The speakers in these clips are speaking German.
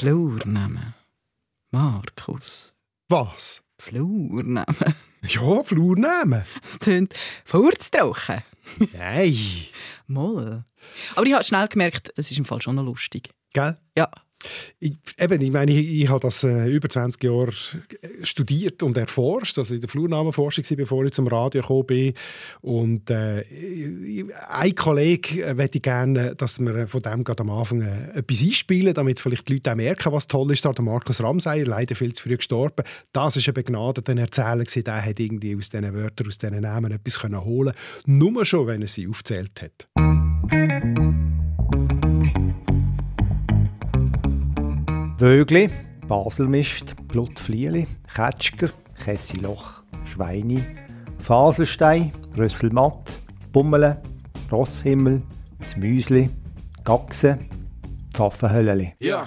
Flurnamen. Markus. Was? Flurnamen. Ja, Flurnamen. Das tönt furztrocken. Nein. Moll. Aber ich habe schnell gemerkt, das ist im Fall schon noch lustig. Gell? Ja. Ich, eben, ich meine, ich, ich habe das äh, über 20 Jahre studiert und erforscht, also in der Flurnamenforschung, bevor ich zum Radio gekommen bin. Und äh, ein Kollege äh, möchte gerne, dass wir von dem gerade am Anfang äh, etwas einspielen, damit vielleicht die Leute auch merken, was toll ist. Der Markus Ramseyer, leider viel zu früh gestorben. Das ist ein begnadeter Erzähler, der hat irgendwie aus diesen Wörtern, aus diesen Namen etwas können holen Nur schon, wenn er sie aufzählt hat. Vögli, Baselmist, Blutflieli, Ketschger, Kessiloch, Schweini, Faselstein, Rösselmatt, Bummele, Rosshimmel, das Müsli, Gachse, Pfaffenhölleli. Ja.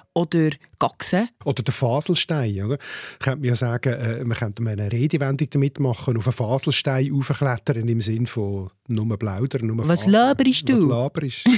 oder Gachse. Oder der Faselstein. Oder? Könnte man ja sagen, äh, man könnte eine Redewendung damit machen, auf einen Faselstein aufklettern im Sinn von nur plaudern, nur Was laberst du? Was laberst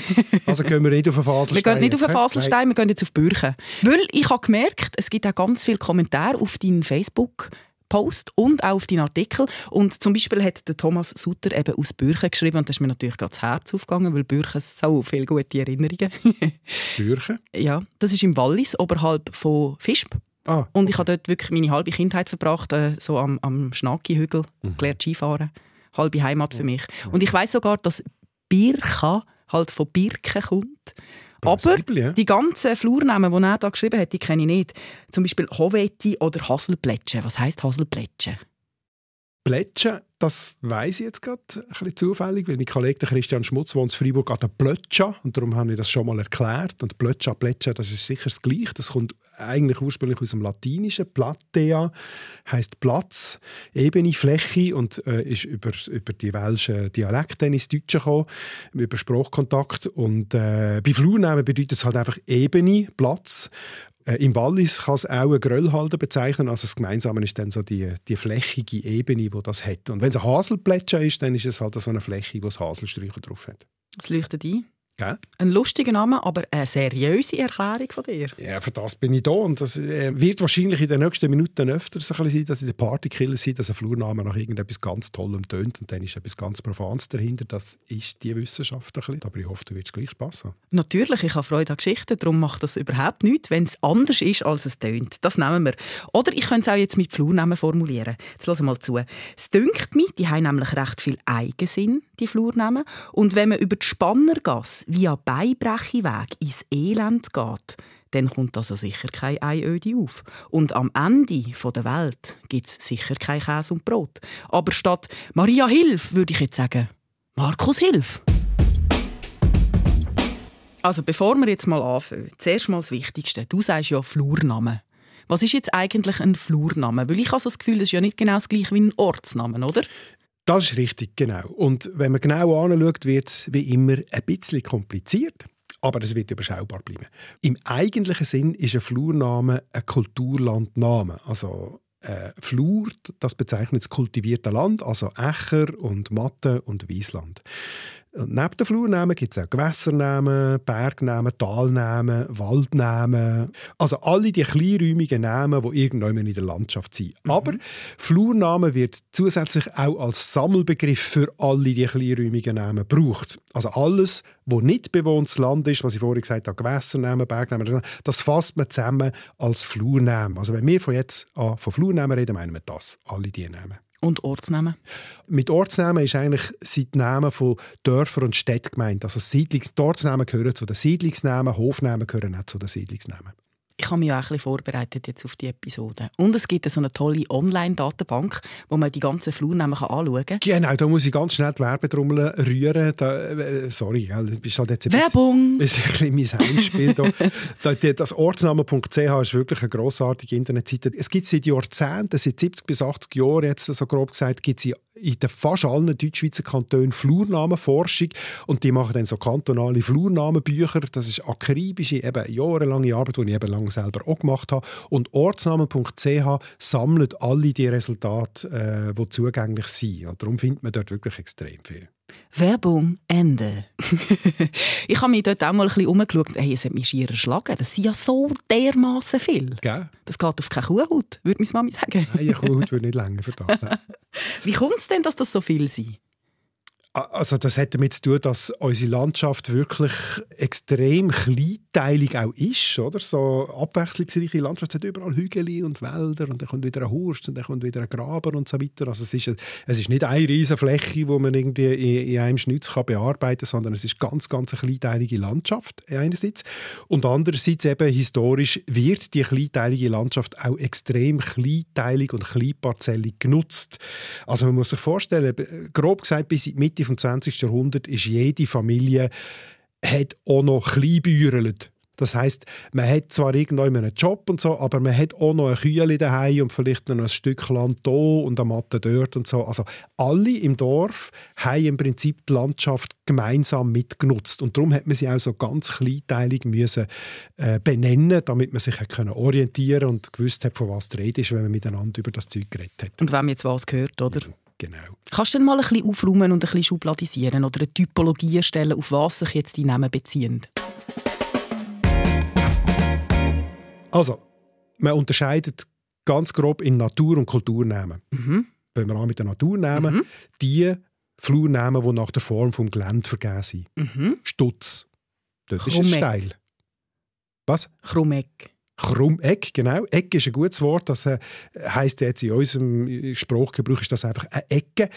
Also gehen wir nicht auf einen Faselstein. Wir gehen nicht auf einen Faselstein, wir gehen jetzt auf Bürchen. Weil ich habe gemerkt, es gibt auch ganz viele Kommentare auf deinen Facebook Post und auch auf deinen Artikel. Und zum Beispiel hat der Thomas Sutter eben aus Bürchen geschrieben und das ist mir natürlich gerade das Herz aufgegangen, weil Bürchen so viele gute Erinnerungen. Bürchen? Ja, das ist im Wallis, oberhalb von Fischb. Ah, okay. Und ich habe dort wirklich meine halbe Kindheit verbracht, äh, so am, am Schnaki-Hügel, mhm. gelernt Skifahren. Halbe Heimat für mich. Und ich weiß sogar, dass Birka halt von Birken kommt. Aber die ganzen Flurnamen, die er da geschrieben hat, die kenne ich nicht. Zum Beispiel Hovetti oder Haselplätsche. Was heisst Haselplätsche? Plätsche, das weiß ich jetzt gerade zufällig, weil mein Kollege Christian Schmutz wohnt in Freiburg an der Plötscha und darum habe ich das schon mal erklärt. Und Plötscha, Plätsche, das ist sicher das Gleiche. Das kommt eigentlich ursprünglich aus dem Latinischen. Platea heißt Platz, Ebene, Fläche und äh, ist über, über die welschen Dialekte ins Deutsche gekommen, über Sprachkontakt. Und äh, bei Flurnamen bedeutet es halt einfach Ebene, Platz Im Wallis kann es auch einen Gröllhalter bezeichnen. Also das Gemeinsame ist dann so die, die flächige Ebene, die das hat. Und wenn es ein Haselplätscher ist, dann ist es halt so eine Fläche, wo es Haselsträucher drauf hat. Es leuchtet ein. Gell? Ein lustiger Name, aber eine seriöse Erklärung von dir. Ja, für das bin ich da. Und das äh, wird wahrscheinlich in den nächsten Minuten öfter so sein, dass in den Partykiller sind, dass ein Flurname nach irgendetwas ganz Tollem tönt und dann ist etwas ganz Profanes dahinter. Das ist die Wissenschaft ein bisschen. Aber ich hoffe, du wirst gleich Spass haben. Natürlich, ich habe Freude an Geschichten, darum macht das überhaupt nichts, wenn es anders ist, als es tönt. Das nehmen wir. Oder ich könnte es auch jetzt mit Flurnamen formulieren. Jetzt hören mal zu. Es dünkt mich, die haben nämlich recht viel Eigensinn, die Flurnamen. Und wenn man über die Spannergasse via Beibrecheweg ins Elend geht, dann kommt also sicher kein Einöde auf. Und am Ende der Welt gibt es sicher kein Käse und Brot. Aber statt Maria Hilf würde ich jetzt sagen, Markus Hilf. Also bevor wir jetzt mal anfangen, zuerst mal das Wichtigste. Du sagst ja Flurnamen. Was ist jetzt eigentlich ein Flurname? Weil ich habe so das Gefühl, das ist ja nicht genau das gleiche wie ein Ortsname, oder? Das ist richtig, genau. Und wenn man genau anschaut, wird es wie immer ein bisschen kompliziert. Aber es wird überschaubar bleiben. Im eigentlichen Sinn ist ein Flurname ein Kulturlandname. Also äh, Flur, das bezeichnet das kultivierte Land, also Ächer und Matte und Wiesland. Und neben den Flurnamen gibt es auch Gewässernamen, Bergnamen, Talnamen, Waldnamen. Also alle die kleinräumigen Namen, die irgendwann in der Landschaft sind. Mhm. Aber Flurnamen wird zusätzlich auch als Sammelbegriff für alle die kleinräumigen Namen gebraucht. Also alles, wo nicht bewohntes Land ist, was ich vorhin gesagt habe, Gewässernamen, Bergnamen, das fasst man zusammen als Flurnamen. Also wenn wir von jetzt an von Flurnamen reden, meinen wir das, alle diese Namen. Und Ortsnamen? Mit Ortsnamen ist eigentlich sind die Namen von Dörfern und Städten gemeint. Also Siedlungs die Ortsnamen gehören zu den Siedlungsnamen, Hofnamen gehören auch zu den Siedlungsnamen. Ich habe mich auch ein bisschen vorbereitet jetzt auf die Episode. Und es gibt so eine tolle Online-Datenbank, wo man die ganzen Flurnamen anschauen kann. Genau, da muss ich ganz schnell die Werbetrommel rühren. Da, äh, sorry, das ist halt jetzt ein Werbung! Das ist ein bisschen mein Heimspiel. da. Das Ortsname.ch ist wirklich eine grossartige Internetseite. Es gibt seit Jahrzehnten, seit 70 bis 80 Jahren, jetzt so grob gesagt, gibt es in den fast allen Deutschschweizer Kantonen Flurnamenforschung und die machen dann so kantonale Flurnamenbücher. Das ist akribische, eben jahrelange Arbeit, die ich eben lange selber auch gemacht habe. Und ortsnamen.ch sammelt alle die Resultate, äh, die zugänglich sind. Und darum findet man dort wirklich extrem viel. Werbung Ende. ich habe mich dort auch mal ein bisschen umgeschaut. Hey, es hat mich schier erschlagen. Das sind ja so dermaßen viel. Gell? Das geht auf keine Kuhhaut, würde meine Mami sagen. Nein, eine Kuhhaut würde nicht länger für das. Wie kommt es denn, dass das so viel sind? Also das hat damit zu tun, dass unsere Landschaft wirklich extrem kleinteilig auch ist, oder? So abwechslungsreiche Landschaft es hat überall Hügel und Wälder und dann kommt wieder ein Hurst und dann kommt wieder ein Graber und so weiter. Also es ist, es ist nicht eine riesige Fläche, wo man irgendwie in, in einem Schnitz kann bearbeiten kann, sondern es ist ganz, ganz eine kleinteilige Landschaft einerseits und andererseits eben historisch wird die kleinteilige Landschaft auch extrem kleinteilig und kleinparzellig genutzt. Also man muss sich vorstellen, grob gesagt bis in die Mitte vom 20. Jahrhundert ist jede Familie hat auch noch kleinbäuerlet. Das heißt, man hat zwar irgendwann einen Job und so, aber man hat auch noch ein Kühle daheim und vielleicht noch ein Stück Land hier und eine Matte dort und so. Also alle im Dorf haben im Prinzip die Landschaft gemeinsam mitgenutzt und darum hat man sie auch so ganz kleinteilig müssen äh, benennen, damit man sich können orientieren und gewusst hat, von was die Rede ist, wenn man miteinander über das Zeug geredet hat. Und wenn man jetzt was gehört, oder? Ja. Genau. Kannst du denn mal ein bisschen aufräumen und ein bisschen schubladisieren oder eine Typologie erstellen, auf was sich jetzt die Namen beziehen? Also, man unterscheidet ganz grob in Natur- und Kulturnamen. Mhm. Wenn wir an mit den Naturnamen, mhm. die Flurnamen, die nach der Form des Geländes vergeben sind. Mhm. Stutz. Das ist ein Steil. Was? Krummeck. Krummeck, genau. Eck ist ein gutes Wort. Das äh, heißt jetzt in unserem Sprachgebrauch ist das einfach eine Ecke.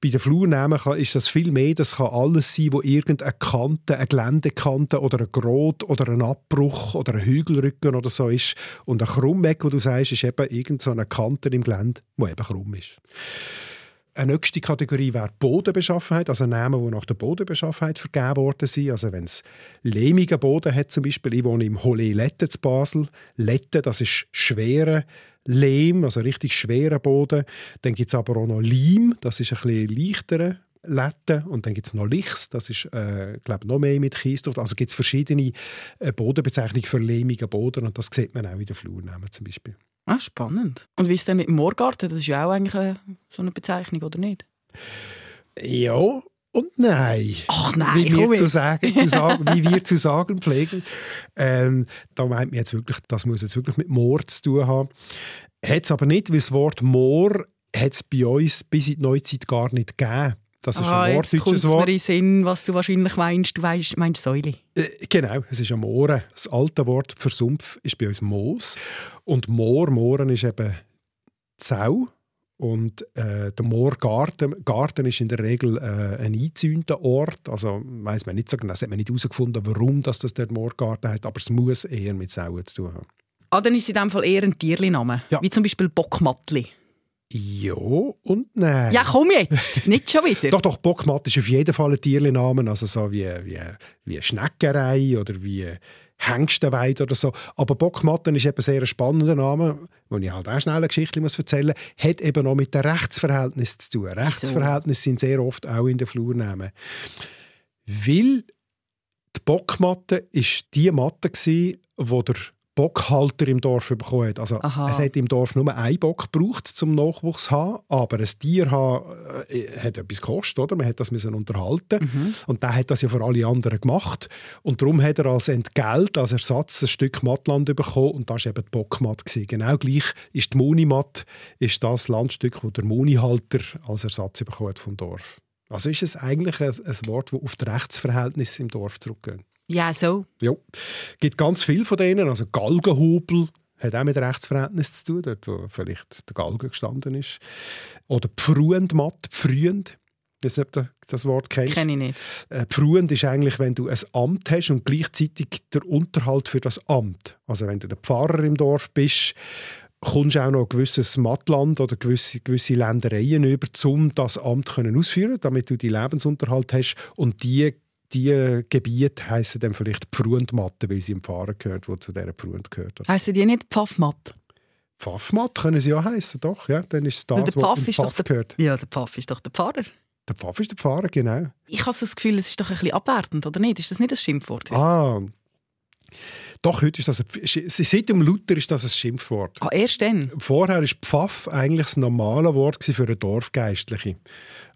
Bei den Flurnamen ist das viel mehr. Das kann alles sein, wo irgendeine Kante, eine Geländekante oder ein Grot oder ein Abbruch oder ein Hügelrücken oder so ist. Und ein Krummeck, wo du sagst, ist eben irgendeine Kante im Gelände, die eben krumm ist. Eine nächste Kategorie wäre Bodenbeschaffenheit, also Namen, die nach der Bodenbeschaffenheit vergeben worden sind. Also wenn es lehmigen Boden hat zum Beispiel, ich wohne im Holle Lette zu Basel. Lette, das ist schwerer Lehm, also richtig schwerer Boden. Dann gibt es aber auch noch Leim, das ist ein bisschen leichterer Lette. Und dann gibt es noch Lichs, das ist, äh, glaube noch mehr mit Kies. Also gibt es verschiedene äh, Bodenbezeichnungen für lehmigen Boden und das sieht man auch in den Flurnamen zum Beispiel. Ah, spannend. Und wie ist es denn mit dem Moorgarten? Das ist ja auch eigentlich eine, so eine Bezeichnung, oder nicht? Ja und nein. Ach nein, wie wir, zu sagen, zu sagen, wie wir zu sagen pflegen. Ähm, da meint man jetzt wirklich, das muss jetzt wirklich mit Moor zu tun haben. Hat es aber nicht, weil das Wort Moor hat es bei uns bis in die Neuzeit gar nicht gegeben. Das ist ah, ein norddeutsches Wort. Mir in Sinn, was du wahrscheinlich meinst. Du meinst, meinst Säule. Äh, genau, es ist ein Moore. Das alte Wort für Sumpf ist bei uns Moos. Und Moor, Mooren ist eben Zau. Und äh, der Moorgarten Garten ist in der Regel äh, ein eingezäunter Ort. Also weiß man nicht so genau, das hat man nicht herausgefunden, warum das, das der Moorgarten heißt, aber es muss eher mit Sauen zu tun haben. Ah, dann ist es in dem Fall eher ein Tierli-Name. Ja. Wie zum Beispiel Bockmattli. Ja und nein. Ja, komm jetzt, nicht schon wieder. doch, doch, Bockmatt ist auf jeden Fall ein Tierlenamen, also so wie, wie, wie Schneckerei oder wie Hengstenweide oder so. Aber Bockmatten ist eben sehr ein spannender Name, wo ich halt auch schnell eine Geschichte muss erzählen muss, hat eben auch mit dem Rechtsverhältnis zu tun. Rechtsverhältnisse sind sehr oft auch in den Flurnamen. Weil die Bockmatte ist die Matte die der Bockhalter im Dorf bekommen hat. Also Aha. es hat im Dorf nur einen Bock gebraucht zum Nachwuchs zu haben, aber ein Tier haben, äh, hat etwas gekostet, oder? Man hat das müssen unterhalten mhm. und der hat das ja für alle anderen gemacht und darum hat er als Entgelt, als Ersatz ein Stück Mattland bekommen und das war eben die Bockmatt. Genau gleich ist die Munimatt ist das Landstück, das der Munihalter als Ersatz bekommen hat vom Dorf. Also ist es eigentlich ein, ein Wort, das auf das Rechtsverhältnis im Dorf zurückgeht. Ja, so. Ja. Es gibt ganz viele von denen. Also Galgenhobel hat auch mit Rechtsverhältnis zu tun, dort wo vielleicht der Galgen gestanden ist. Oder Pfruendmatt, Pfrüend. Ich weiß nicht, ob du das Wort kennst. Kenne ich nicht. Äh, Pfruend ist eigentlich, wenn du ein Amt hast und gleichzeitig der Unterhalt für das Amt. Also wenn du der Pfarrer im Dorf bist, kommst du auch noch ein gewisses Mattland oder gewisse, gewisse Ländereien über, um das Amt können ausführen damit du die Lebensunterhalt hast. Und die, die Gebiete heissen dann vielleicht Pfruendmatte, weil sie im Pfarrer gehört, wo zu dieser Pfruend gehört. Heissen die nicht Pfaffmatt? Pfaffmatt können sie ja heißen, doch. Ja, dann ist das, der was Pfaff doch Pfaff der- gehört. Ja, der Pfaff ist doch der Pfarrer. Der Pfaff ist der Pfarrer, genau. Ich habe so das Gefühl, es ist doch ein bisschen abwertend, oder nicht? Ist das nicht ein Schimpfwort? Ah, doch, heute ist das ein, seit dem Luther ist das ein Schimpfwort. Ah, erst dann? Vorher war Pfaff eigentlich das normale Wort für einen Dorfgeistliche.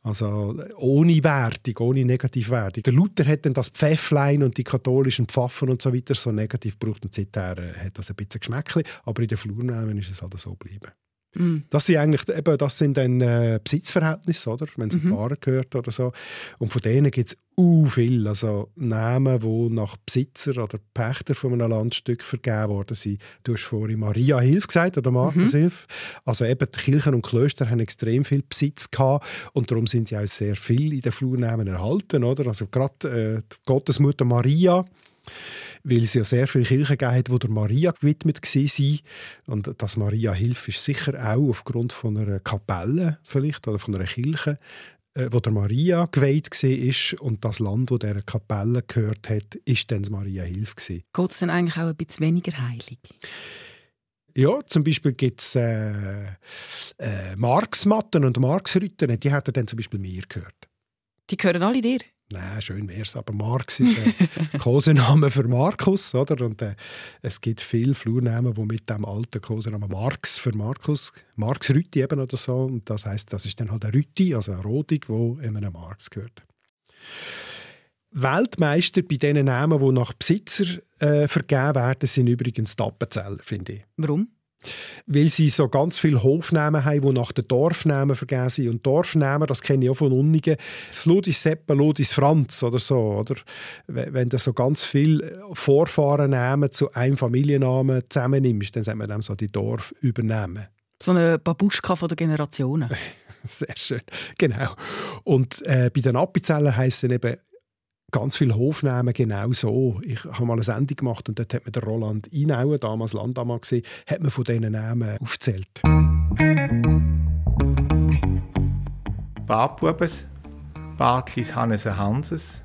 Also ohne Wertung, ohne Negativwertung. Der Luther hat dann das Pfäfflein und die katholischen Pfaffen und so weiter so negativ gebraucht und seither äh, hat das ein bisschen Geschmäckchen, aber in den Flurnamen ist es halt so geblieben. Mm. Das sind eigentlich eben, das sind dann äh, Besitzverhältnisse, oder? wenn es Mhm. Fahrer gehört oder so. Und von denen gibt es u viel, also Namen, die nach Besitzer oder Pächter von einem Landstück vergeben worden sind. Du hast vorhin Maria Hilf gesagt oder Markus Mhm. Hilf. Also eben die Kirchen und Klöster haben extrem viel Besitz gehabt und darum sind sie auch sehr viel in den Flurnamen erhalten, oder? Also gerade äh, die Gottesmutter Maria weil es ja sehr viele Kirchen gegeben hat, die der Maria gewidmet waren. Und das Maria Hilf ist sicher auch aufgrund von einer Kapelle vielleicht oder von einer Kirche, äh, wo der Maria geweiht war und das Land, wo dieser Kapelle gehört hat, ist dann das Maria Hilf. Geht es dann eigentlich auch ein bisschen weniger heilig? Ja, zum Beispiel gibt es äh, äh, Marksmatten und Marksrütten, die hätten dann zum Beispiel mir gehört. Die gehören alle dir? Nein, schön wär's, aber Marx ist ein Kosename für Markus, oder? Und äh, es gibt viele Flurnamen, die mit dem alten Kosenamen Marx für Markus, Marx Rütti eben oder so, und das heißt, das ist dann halt ein Rütti, also ein Rodig, wo einem Marx gehört. Weltmeister bei diesen Namen, die nach Besitzer äh, vergeben werden, sind übrigens die Appenzeller, finde ich Warum? Weil sie so ganz viele Hofnamen haben, die nach den Dorfnamen vergeben sind. Und Dorfnamen, das kenne ich auch von Unnigen, das Ludis Seppe, Ludis Franz oder so. Oder? Wenn du so ganz viele Vorfahrennamen zu einem Familiennamen zusammennimmst, dann sagt man dem so die Dorfübernamen. So eine Babuschka von der Generationen. Sehr schön, genau. Und äh, bei den Appenzeller heissen eben ganz viele Hofnamen genau so. Ich habe mal eine Sendung gemacht und dort hat mir der Roland Inauen, damals Landammann gesehen, hat man von diesen Namen aufgezählt. Bartbubes, Bartlis Hannesen Hanses,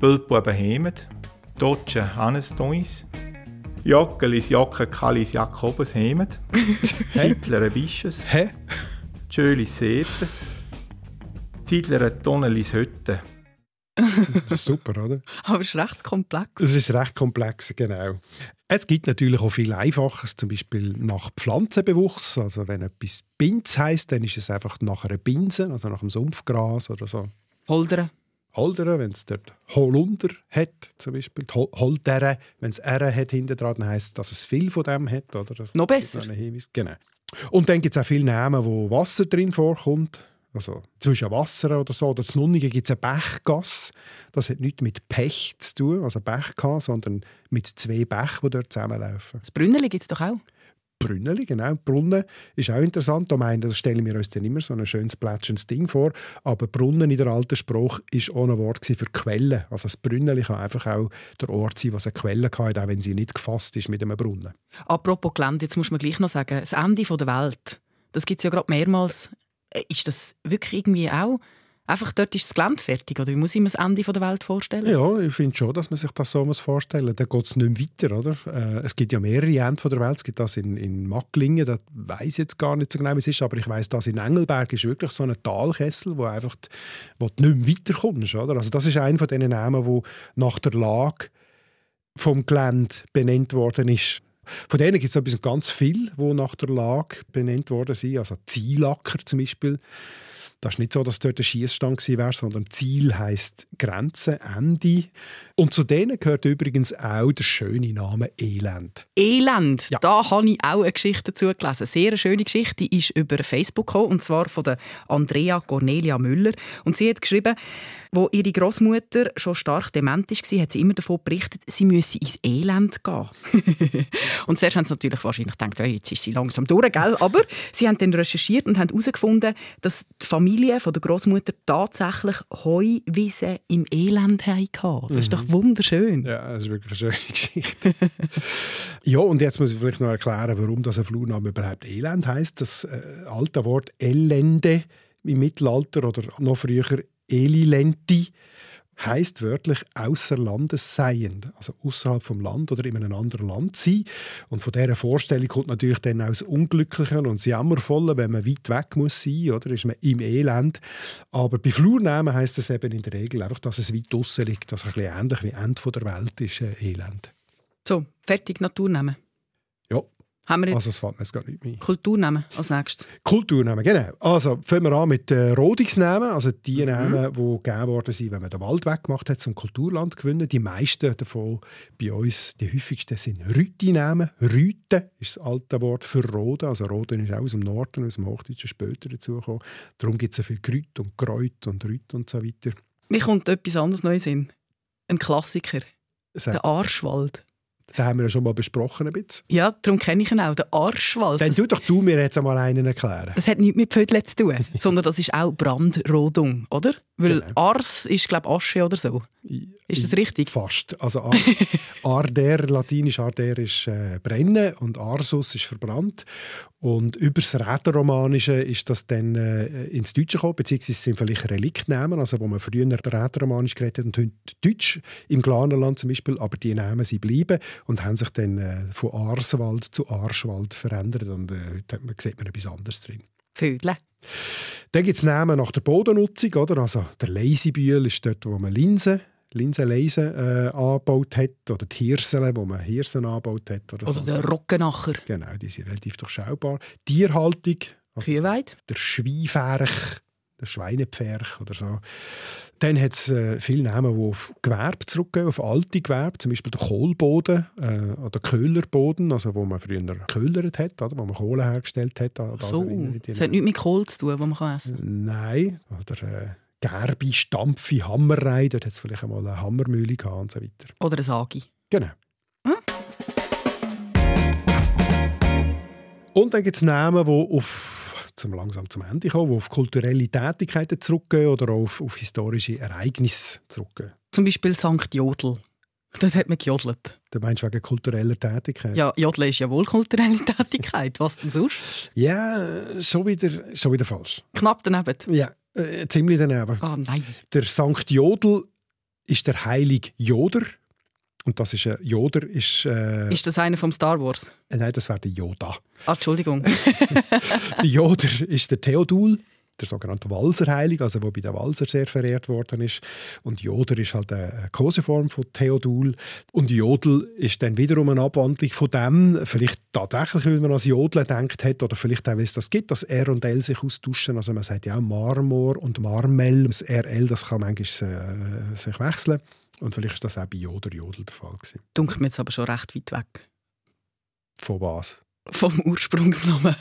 Bültbuben Hemet, Dotsche Hannes Dois, Jockelis Jocke Kallis Jakobus Hemet, Hitler Bisches? Tschölis Sepes, Ziedler Tonnelis Hütte. Das ist super, oder? Aber es ist recht komplex. Das ist recht komplex, genau. Es gibt natürlich auch viel Einfaches, zum Beispiel nach Pflanzenbewuchs. Also wenn etwas Binz heisst, dann ist es einfach nach einer Binse, also nach einem Sumpfgras oder so. Holderen. Holdere, wenn es dort Holunder hat, zum Beispiel. Hol- Holdere, wenn es R hat hinten dran, dann heisst es, dass es viel von dem hat. Oder? Das Noch besser. Genau. Und dann gibt es auch viele Namen, wo Wasser drin vorkommt. Also zwischen Wasser oder so. Oder in Nunnigen gibt es eine Bechgasse. Das hat nichts mit Pech zu tun, also Bechgasse, sondern mit zwei Bächen, die dort zusammenlaufen. Das Brünneli gibt es doch auch. Brünneli, genau. Brunnen ist auch interessant. Da meinen, das stellen wir uns dann immer so ein schönes, plätschendes Ding vor. Aber Brunnen in der alten Sprache ist auch ein Wort für Quelle. Also das Brünneli kann einfach auch der Ort sein, was eine Quelle hat, auch wenn sie nicht gefasst ist mit einem Brunnen. Apropos Gelände, jetzt muss man gleich noch sagen, das Ende der Welt, das gibt es ja gerade mehrmals. Äh, Ist das wirklich irgendwie auch, einfach dort ist das Gelände fertig? Oder wie muss ich mir das Ende der Welt vorstellen? Ja, ich finde schon, dass man sich das so muss vorstellen muss. Dann geht es nicht mehr weiter. Oder? Äh, es gibt ja mehrere Enden der Welt. Es gibt das in, in Macklingen, da weiß ich jetzt gar nicht so genau, wie es ist, aber ich weiß, dass in Engelberg ist wirklich so ein Talkessel, wo einfach wo du nicht mehr weiterkommst. Oder? Also das ist einer von diesen Namen, wo nach der Lage vom Gelände benannt worden ist. Von denen gibt es etwas ganz viel, wo nach der Lage benannt worden sind. Also Zielacker zum Beispiel. Das ist nicht so, dass dort ein Schießstand gewesen wäre, sondern Ziel heißt Grenze, Ende. Und zu denen gehört übrigens auch der schöne Name Elend. Elend, Ja. da habe ich auch eine Geschichte dazu gelesen. Sehr eine schöne Geschichte, die ist über Facebook gekommen, und zwar von der Andrea Cornelia Müller. Und sie hat geschrieben, wo ihre Großmutter schon stark dement war, hat sie immer davon berichtet, sie müsse ins Elend gehen. und zuerst haben sie natürlich wahrscheinlich gedacht, «Hey, jetzt ist sie langsam durch, gell? aber sie haben dann recherchiert und haben herausgefunden, dass die Familie von der Großmutter tatsächlich Heuwiese im Elend hatten. Das ist doch wunderschön. Ja, das ist wirklich eine schöne Geschichte. ja, und jetzt muss ich vielleicht noch erklären, warum das ein Flurname überhaupt Elend heißt. Das äh, alte Wort Elende im Mittelalter oder noch früher Elilenti heißt wörtlich außer Landes seiend, also außerhalb vom Land oder in einem anderen Land sein. Und von dieser Vorstellung kommt natürlich dann auch das Unglückliche und das Jammervolle, wenn man weit weg muss sein, oder ist man im Elend. Aber bei Flurnamen heißt es eben in der Regel einfach, dass es weit draussen liegt, dass es ein bisschen ähnlich wie Ende der Welt ist, äh, Elend. So, fertig Naturnamen. Ja. Haben wir jetzt also es fällt mir jetzt gar nicht mehr. Kulturnamen als nächstes? Kulturnamen, genau. Also fangen wir an mit äh, Rodungsnamen, also die Mhm. Namen, die gegeben worden sind, wenn man den Wald weggemacht hat, zum Kulturland gewinnen. Die meisten davon bei uns, die häufigsten sind Rüti-Namen. Rüte ist das alte Wort für Roden. Also Roden ist auch aus dem Norden, aus dem Hochdeutschen später dazugekommen. Darum gibt es so viel Grüt und Kräut und Rüt und so weiter. Mir kommt etwas anderes Neues in. Ein Klassiker. Sag- Der Arschwald. Den haben wir ja schon mal besprochen ein bisschen. Ja, darum kenne ich ihn auch. Der Arschwald. Dann tu doch du mir jetzt einmal einen erklären. das hat nichts mit Pfödle zu tun, sondern das ist auch Brandrodung, oder? Weil Genau. Ars ist, glaube ich, Asche oder so. Ist das richtig? Fast. Also Ar Arder, latinisch Arder ist äh, brennen und Arsus ist verbrannt. Und über das Rätorromanische ist das dann äh, ins Deutsche gekommen, beziehungsweise es sind vielleicht Reliktnamen, also wo man früher Rätoromanisch geredet hat und heute Deutsch, im Glarnerland zum Beispiel, aber die Namen sind bleiben und haben sich dann äh, von Arswald zu Arschwald verändert und äh, heute man, sieht man etwas anderes drin. Vödle. Dann gibt es Namen nach der Bodennutzung. Oder? Also der Leisibühl ist dort, wo man Linsen, Linsenleisen äh, angebaut hat. Oder die Hirsele, wo man Hirsen angebaut hat. Oder, Oder so. der Rockenacher. Genau, die sind relativ durchschaubar. Tierhaltung. Also Kühweid. der Schweinferch, der Schweinepferch oder so. Dann hat es äh, viele Namen, die auf Gewerbe zurückgehen, auf alte Gewerbe, zum Beispiel der Kohlboden äh, oder Köhlerboden, also wo man früher köhlert hat, oder, wo man Kohle hergestellt hat. das So. Das hat nichts mit Kohl zu tun, das man kann essen kann. Nein, oder äh, Gerbi, Stampfi, Hammerrei, dort hat es vielleicht einmal eine Hammermühle gehabt und so weiter. Oder ein Sagi. Genau. Hm? Und dann gibt es Namen, die auf, zum langsam zum Ende kommen, die auf kulturelle Tätigkeiten zurückgehen oder auch auf, auf historische Ereignisse zurückgehen. Zum Beispiel St. Jodl. Das hat man gejodelt. Du meinst wegen kultureller Tätigkeit? Ja, Jodeln ist ja wohl kulturelle Tätigkeit. Was denn sonst? Ja, schon wieder, schon wieder falsch. Knapp daneben. Ja, äh, ziemlich daneben. Ah, nein. Der Sankt Jodl ist der heilige Joder. Und das ist ein Joder ist, äh, Ist das einer vom Star Wars? äh, nein, das wäre der Yoda. Ah, Entschuldigung. Der Joder ist der Theodul, der sogenannte Walserheilige, also wo bei den Walser sehr verehrt worden ist. Und Joder ist halt eine Koseform von Theodul. Und Jodel ist dann wiederum eine Abwandlung von dem, vielleicht tatsächlich, weil man an das Jodeln denkt hat, oder vielleicht auch, wie es das gibt, dass R und L sich austauschen. Also man sagt ja auch Marmor und Marmel. Das RL, das kann manchmal äh, sich wechseln. Und vielleicht ist das auch bei Joder Jodel der Fall gewesen. Dunkelt mir jetzt aber schon recht weit weg. Von was? Vom Ursprungsnamen.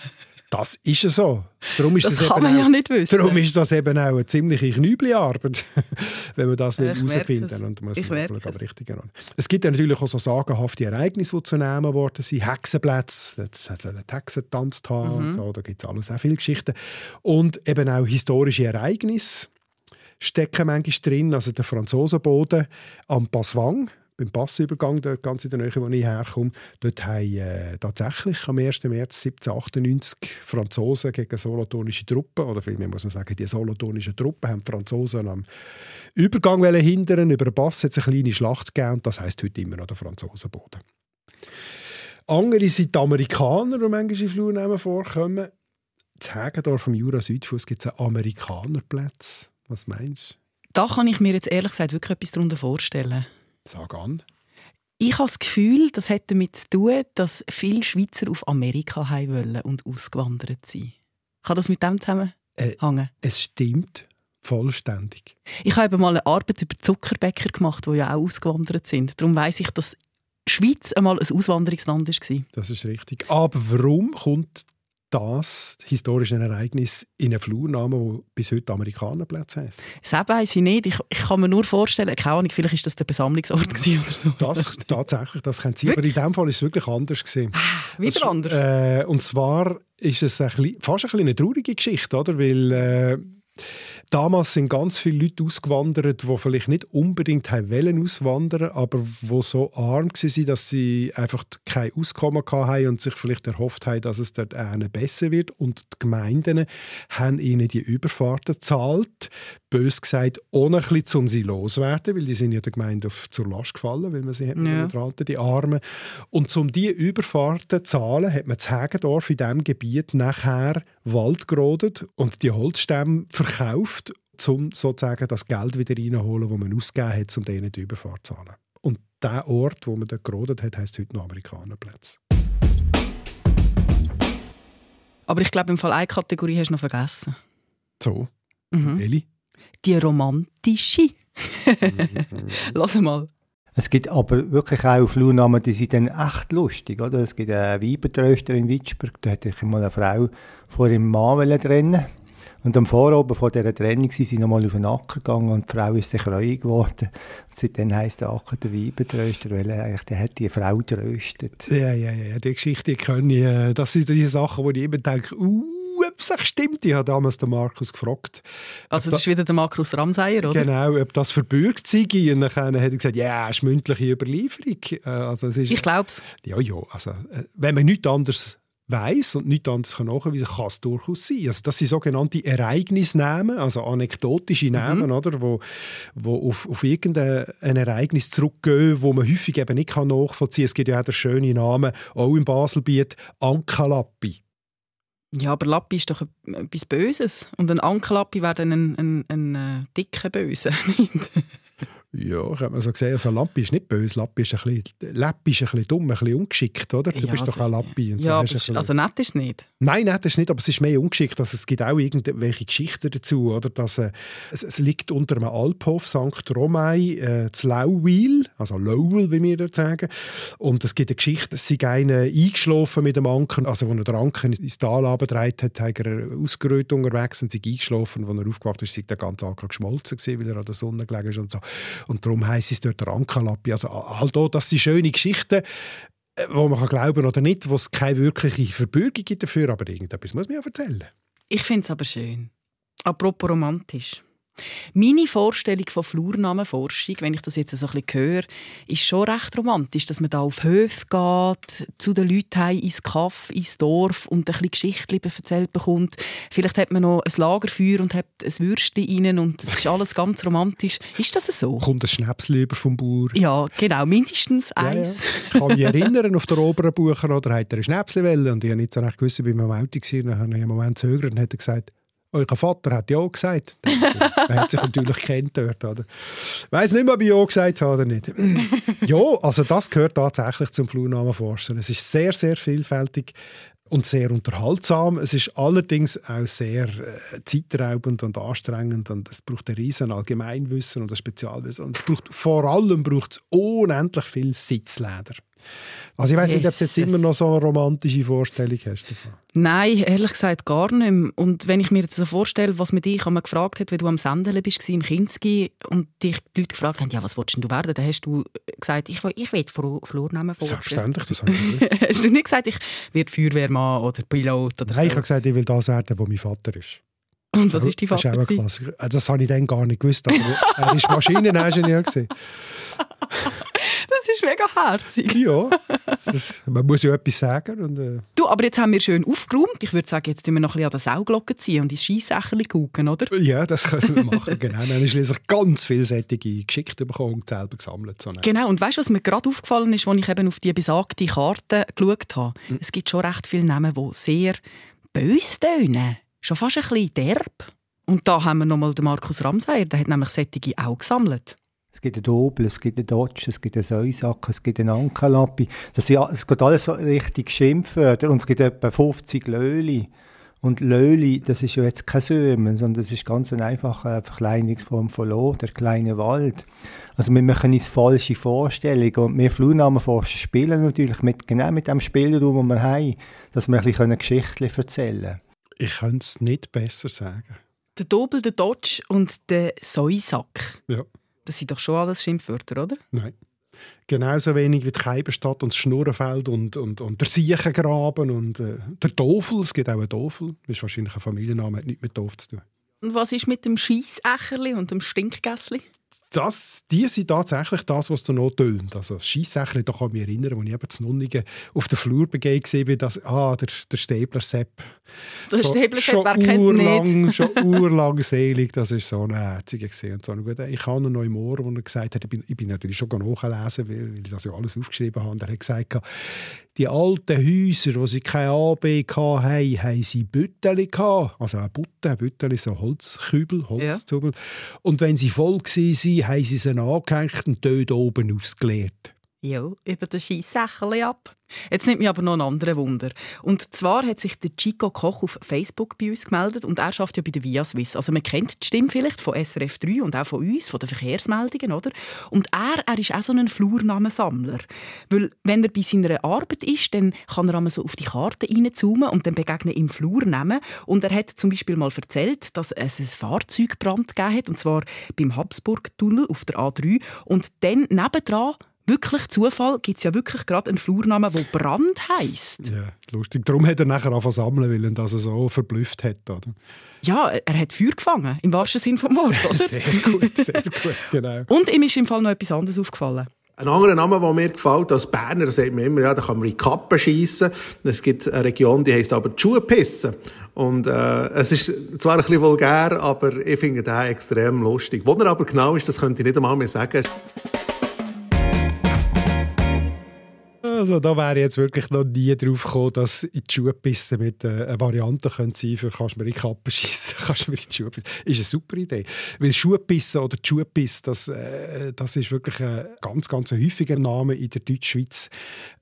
Das ist ja so. Darum ist Das das kann eben man auch- ja nicht wissen. Darum ist das eben auch eine ziemliche Knübelarbeit, wenn man das herausfinden es. will. Und muss Ich merke aber richtig. Es gibt ja natürlich auch so sagenhafte Ereignisse, die zu nehmen worden sind. Hexenplätze, jetzt hat es einen gehabt, Mhm. so, da gibt es alles, auch viele Geschichten. Und eben auch historische Ereignisse stecken manchmal drin. Also der Franzosenboden am Passwang, beim Passübergang, dort ganz in der Nähe, wo ich herkomme, dort haben äh, tatsächlich am 1. März 1798 Franzosen gegen solothurnische Truppen, oder vielmehr muss man sagen, die solothurnischen Truppen haben die Franzosen am Übergang hindern. Über den Pass hat es eine kleine Schlacht gegeben das heisst heute immer noch der Franzosenboden. Andere sind die Amerikaner, die manchmal in Flurnamen vorkommen. In Hagendorf am Jura Südfuss gibt es einen Amerikanerplatz. Was meinst du? Da kann ich mir jetzt ehrlich gesagt wirklich etwas darunter vorstellen. Sag an. Ich habe das Gefühl, das hat damit zu tun, dass viele Schweizer auf Amerika haben wollen und ausgewandert sind. Kann das mit dem zusammenhängen? Äh, Es stimmt vollständig. Ich habe eben mal eine Arbeit über Zuckerbäcker gemacht, die ja auch ausgewandert sind. Darum weiß ich, dass die Schweiz einmal ein Auswanderungsland war. Das ist richtig. Aber warum kommt das historische Ereignis in einen Flurnamen, der bis heute Amerikanerplatz heisst? Das weiss ich nicht. Ich, ich kann mir nur vorstellen, keine Ahnung, vielleicht ist das der Besammlungsort oder so. Das tatsächlich, das könnte sein. Aber in diesem Fall ist es wirklich anders gewesen. Wieder anders. Äh, und zwar ist es ein bisschen, fast ein bisschen eine traurige Geschichte, oder? Weil äh, Damals sind ganz viele Leute ausgewandert, die vielleicht nicht unbedingt wollen auswandern, aber die so arm waren, dass sie einfach kein Auskommen hatten und sich vielleicht erhofft haben, dass es dort besser wird. Und die Gemeinden haben ihnen die Überfahrten gezahlt, bös gesagt, ohne ein bisschen, um sie loszuwerden, weil die sind ja der Gemeinde auf, zur Last gefallen, weil man sie hat ja. Halten, die Armen. Und um diese Überfahrten zu zahlen, hat man das Hägendorf in diesem Gebiet nachher Wald gerodet und die Holzstämme verkauft, um sozusagen das Geld wieder reinzuholen, das man ausgegeben hat, um denen die Überfahrt zu zahlen. Und der Ort, wo man dort gerodet hat, heisst heute noch Amerikanerplatz. Aber ich glaube, im Fall eine Kategorie hast du noch vergessen. So? Mhm. Eli? Die romantische. Lass mal. Es gibt aber wirklich auch Flurnamen, die sind dann echt lustig. Oder? Es gibt einen Weibertröster in Witschberg, da hatte ich mal eine Frau vor ihrem Mann trennen und am Vorabend vor dieser Trennung sind sie nochmal auf den Acker gegangen und die Frau ist sich reuig geworden. Und seitdem heisst der Acker der Weibertröster, weil er eigentlich, der hat die Frau tröstet. Ja, ja, ja, die Geschichte kenne ich. Äh, das sind diese Sachen, wo ich immer denke, uh, ob es stimmt. Ich habe damals den Markus gefragt. Also das ist wieder der Markus Ramseyer, oder? Genau, ob das verbürgt sei. Und dann hat er gesagt, ja, es ist mündliche Überlieferung. Äh, also es ist, ich glaube es. Ja, ja. Also, äh, wenn man nichts anderes weiß und nichts anderes nachweisen kann, kann es durchaus sein. Also das sind sogenannte Ereignisnamen, also anekdotische Namen, mhm. oder, wo, wo auf, auf irgendein Ereignis zurückgehen, wo man häufig eben nicht nachvollziehen kann. Es gibt ja auch den schönen Namen, auch im Baselbiet, Ankalappi. Ja, aber Lappi ist doch etwas Böses. Und ein Ankelappi wäre dann ein, ein, ein, ein äh, dicker Böse. Ja, habe mal so gesehen, also Lappi ist nicht böse, Lappi ist ein bisschen, Lappi ist ein bisschen dumm, ein bisschen ungeschickt, oder? Du ja, bist doch ein Lappi. Und so ja, bisschen... also nett ist es nicht. Nein, nett ist es nicht, aber es ist mehr ungeschickt. Also es gibt auch irgendwelche Geschichten dazu, oder? Dass, äh, es, es, liegt unter einem Alphof St. Romay, äh, zu Lauwil, also Lowell, wie wir dort sagen. Und es gibt eine Geschichte, es sei einer eingeschlafen mit dem Anker, also als er den Anker ins Tal abgedreht hat, hat er ausgerührt unterwegs und sei eingeschlafen. Als er aufgewacht ist, sei der ganze Anker geschmolzen gewesen, weil er an der Sonne gelegen ist und so. Und darum heisst es dort der Ankerlappi. Also all da, das sind schöne Geschichten, äh, wo man kann glauben oder nicht, wo es keine wirkliche Verbürgung gibt dafür, aber irgendetwas muss man ja erzählen. Ich finde es aber schön. Apropos romantisch. Meine Vorstellung von Flurnamenforschung, wenn ich das jetzt so ein bisschen höre, ist schon recht romantisch, dass man da auf Höfe geht, zu den Leuten ins Kaff, ins Dorf und ein bisschen Geschichten erzählt bekommt. Vielleicht hat man noch ein Lagerfeuer und hat ein Würstchen rein und es ist alles ganz romantisch. Ist das so? Kommt ein Schnäpsel über vom Bauer? Ja, genau, mindestens eins. Ja, ja. Ich kann mich erinnern, auf der oberen Bucher oder hat er eine Schnäpselwelle und ich habe nicht so recht gewusst, wie mein Auto war. Dann habe ich einen Moment zögert und hat gesagt, euer Vater hat ja gesagt. er hat sich natürlich kennt dort, oder? Ich weiss nicht mehr, ob ich ja gesagt habe oder nicht. ja, also das gehört tatsächlich zum Flurnamenforschen. Es ist sehr, sehr vielfältig und sehr unterhaltsam. Es ist allerdings auch sehr äh, zeitraubend und anstrengend und es braucht ein riesen Allgemeinwissen und ein Spezialwissen und es braucht vor allem braucht es unendlich viel Sitzleder. Also ich weiß nicht, ob du jetzt immer noch so eine romantische Vorstellung hast davon. Nein, ehrlich gesagt gar nicht. Und wenn ich mir jetzt so vorstelle, was mit dich einmal gefragt hat, wenn du am Sendelen bist im Kinski und dich die Leute gefragt haben, ja, was willst du werden? Dann hast du gesagt, ich, ich will Flurnamen vorstellen. Selbstverständlich, das habe ich Hast du nicht gesagt, ich werde Feuerwehrmann oder Pilot oder Nein, so? ich habe gesagt, ich will das werden, wo mein Vater ist. Und was ist dein Vater? Das, ist auch also das habe ich dann gar nicht gewusst, aber er war Maschineningenieur. Das ist mega herzig. Ja, das, man muss ja etwas sagen. Und, äh. Du, aber jetzt haben wir schön aufgeräumt. Ich würde sagen, jetzt tun wir noch ein bisschen an der Sauglocke ziehen und ins Scheissächerli gucken, oder? Ja, das können wir machen, genau. Dann haben schließlich ganz vielseitige Geschichten bekommen und selber gesammelt. So genau, und weißt du, was mir gerade aufgefallen ist, als ich eben auf die besagte Karte geschaut habe? Mhm. Es gibt schon recht viele Namen, die sehr böse tönen. Schon fast ein bisschen derb. Und da haben wir nochmal den Markus Ramseyer, der hat nämlich solche auch gesammelt. Es gibt einen Dobel, es gibt einen Dodge, es gibt einen Säusack, es gibt einen Ankerlappi. Das ist, es geht alles so richtig Schimpfwörter und es gibt etwa 50 Löli. Und Löli, das ist ja jetzt kein Sömen, sondern das ist ganz eine einfache Verkleinerungsform von Lo, der kleine Wald. Also wir machen uns falsche Vorstellungen und wir Flurnamenforscher spielen natürlich mit, genau mit dem Spielraum, den wir haben, dass wir ein bisschen Geschichten erzählen können. Ich könnte es nicht besser sagen. Der Dobel, der Dodge und der Säusack. Ja. Das sind doch schon alles Schimpfwörter, oder? Nein. Genauso wenig wie die Keiberstadt und das Schnurrenfeld und, und, und der Siechengraben und äh, der Tofel. Es gibt auch einen Tofel. Das ist wahrscheinlich ein Familienname, hat nichts mit Tof zu tun. Und was ist mit dem Scheissächerli und dem Stinkgässli? Das, die sind tatsächlich das, was da noch tönt. Also das Scheissächli, da kann ich mich erinnern, als ich eben zu Nunnigen auf der Flur begeben war, dass ah, der, der Stäbler-Sepp Der schon- Stäbler-Sepp, wer kennt urlang, nicht? schon urlang selig, das ist so ein herziger. Und so guter. Ich habe noch im Ohr, wo er gesagt hat, ich bin, ich bin natürlich schon nachlesen, weil, weil ich das ja alles aufgeschrieben habe. Und er hat gesagt, die alten Häuser, wo sie kein AB hatten, haben sie Bütteli gehabt. Also eine Butte, ein Bütteli, so Holzkübel, Holzzubel. Und wenn sie voll waren, haben sie sie angehängt und dort oben ausgeleert. Ja, über den Scheissächerli ab. Jetzt nimmt mich aber noch ein anderer Wunder. Und zwar hat sich der Chico Koch auf Facebook bei uns gemeldet und er schafft ja bei der Via Swiss. Also man kennt die Stimme vielleicht von SRF 3 und auch von uns, von den Verkehrsmeldungen, oder? Und er, er ist auch so ein Flurnamensammler. Weil wenn er bei seiner Arbeit ist, dann kann er einmal so auf die Karte reinzoomen und dann begegnen ihm Flurnamen. Und er hat zum Beispiel mal erzählt, dass es einen Fahrzeugbrand gegeben hat, und zwar beim Habsburg-Tunnel auf der A3. Und dann nebendran wirklich Zufall gibt es ja wirklich gerade einen Flurnamen, der Brand heisst. Ja, lustig. Darum hat er nachher angefangen zu sammeln, weil ihn das so verblüfft hat. Oder? Ja, er hat Feuer gefangen, im wahrsten Sinne des Wortes. Sehr gut, sehr gut, genau. Und ihm ist im Fall noch etwas anderes aufgefallen. Ein anderer Name, der mir gefällt, als Berner, sagt man immer, ja, da kann man in die Kappe schiessen. Es gibt eine Region, die heisst aber die Schuhpisse. Und äh, es ist zwar ein bisschen vulgär, aber ich finde den extrem lustig. Wo er aber genau ist, das könnte ich nicht einmal mehr sagen. Also da wäre ich jetzt wirklich noch nie drauf gekommen, dass in die Schuhe pissen mit äh, eine Variante könnte sein für «Kannst du mir in die Kappe schiessen, kannst du mir in die Schuhe pissen». Ist eine super Idee. Weil Schuhe pissen oder die Schuhe pissen, das, äh, das ist wirklich ein ganz, ganz häufiger Name in der Deutschschweiz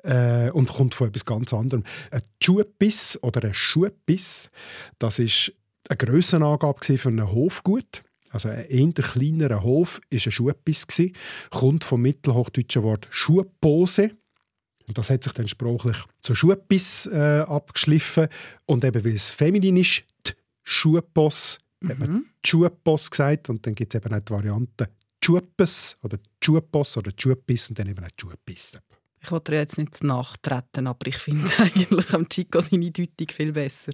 äh, und kommt von etwas ganz anderem. Ein Schuhpiss oder ein Schuhpiss, das ist eine Grössenangabe für einen Hofgut. Also ein eher kleinerer Hof war ein Schuhpiss. gewesen. Kommt vom mittelhochdeutschen Wort «Schuhpose». Und das hat sich dann sprachlich zu Schuhbiss äh, abgeschliffen. Und eben, weil es feminin ist, die Schuhboss, hat man die Schuhboss gesagt. Und dann gibt es eben auch die Variante Schuhbes oder Schuhboss oder Schuhbiss und dann eben auch die Schuhbiss. Ich wollte dir jetzt nicht nachtreten, aber ich finde eigentlich am Chico seine Deutung viel besser.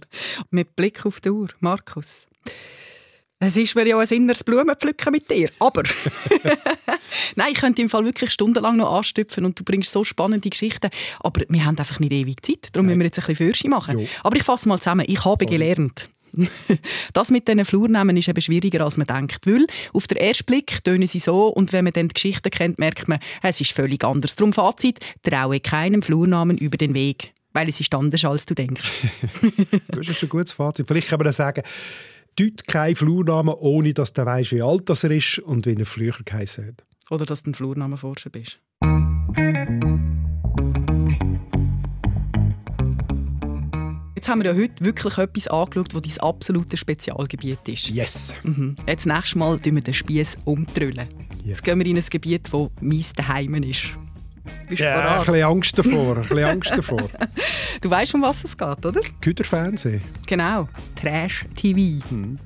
Mit Blick auf die Uhr, Markus. Es ist mir ja ein inneres Blumenpflücken mit dir, aber... Nein, ich könnte im Fall wirklich stundenlang noch anstüpfen und du bringst so spannende Geschichten, aber wir haben einfach nicht ewig Zeit, darum müssen wir jetzt ein bisschen Fürsche machen. Jo. Aber ich fasse mal zusammen, ich habe gelernt. Das mit diesen Flurnamen ist eben schwieriger, als man denkt. Weil auf den ersten Blick tönen sie so und wenn man dann die Geschichte kennt, merkt man, es ist völlig anders. Darum Fazit, traue keinem Flurnamen über den Weg, weil es ist anders, als du denkst. Das ist ein gutes Fazit. Vielleicht kann man dann sagen, Deut kein Flurnamen, ohne dass du weißt, wie alt das er ist und wie er früher geheißen hat. Oder dass du ein Flurnamenforscher bist. Jetzt haben wir ja heute wirklich etwas angeschaut, das dein absolutes Spezialgebiet ist. Yes! Mhm. Jetzt nächstes Mal tun wir den Spieß umtrüllen. Jetzt gehen wir in ein Gebiet, das mein Daheim ist. Bist du Ja, ein bereit? bisschen Angst davor. Ein bisschen Angst davor. Du weißt, um was es geht, oder? Güterfernsehen. Genau. Trash-TV.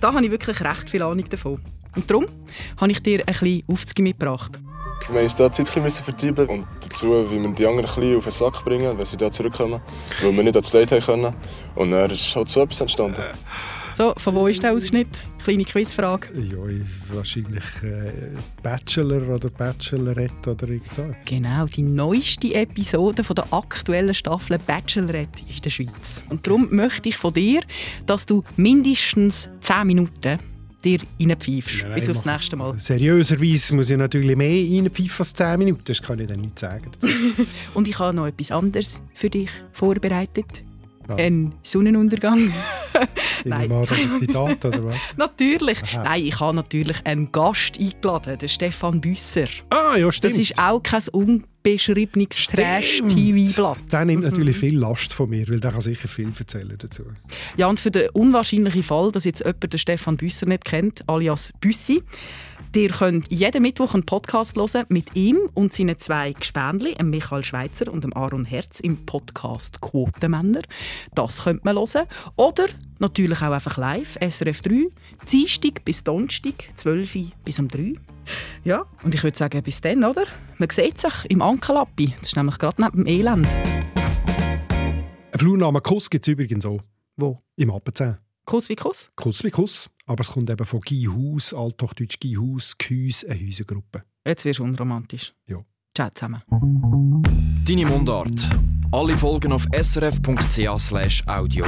da habe ich wirklich recht viel Ahnung davon. Und darum habe ich dir ein bisschen Aufzüge mitgebracht. Wir mussten da die Zeit ein bisschen vertreiben und dazu, wie wir die anderen ein bisschen auf den Sack bringen, wenn sie da zurückkommen, weil wir nicht ans Date haben können. Und dann ist halt so etwas entstanden. So, von wo ist der Ausschnitt? Kleine Quizfrage. Ja, wahrscheinlich äh, Bachelor oder Bachelorette oder irgend so. Genau, die neueste Episode von der aktuellen Staffel Bachelorette ist in der Schweiz. Und darum möchte ich von dir, dass du mindestens 10 Minuten dir reinpfeifst. Nein, Bis aufs nächste Mal. Seriöserweise muss ich natürlich mehr reinpfeifen als 10 Minuten. Das kann ich dann nicht sagen. Und ich habe noch etwas anderes für dich vorbereitet. Was? Ein Sonnenuntergang. Nein. das ist Zitat, oder was? natürlich. Aha. Nein, ich habe natürlich einen Gast eingeladen, den Stefan Büsser. Ah, ja, stimmt. Das ist auch kein unbeschriebenes Stimmt. Trash-TV-Blatt. Der nimmt natürlich viel Last von mir, weil der kann sicher viel erzählen dazu. Ja, und für den unwahrscheinlichen Fall, dass jetzt jemand den Stefan Büsser nicht kennt, alias Büssi, Ihr könnt jeden Mittwoch einen Podcast hören mit ihm und seinen zwei Gespänli, dem Michael Schweitzer und dem Aaron Herz, im Podcast Quotenmänner. Das könnt man hören. Oder natürlich auch einfach live, SRF 3, Dienstag bis Donnerstag, 12 Uhr bis um 3 Ja, und ich würde sagen, bis dann, oder? Man sieht sich im Ankerlappi. Das ist nämlich gerade neben dem Elend. Ein Flurnamen Kuss gibt es übrigens auch Wo? im Appenzell. Kuss wie Kuss? Kuss wie Kuss, aber es kommt eben von Gihaus, althochdeutsch Gihaus, Gehäus, eine Häusergruppe. Jetzt wirst du unromantisch. Ja. Ciao zusammen. Deine Mundart. Alle Folgen auf srf.ch audio.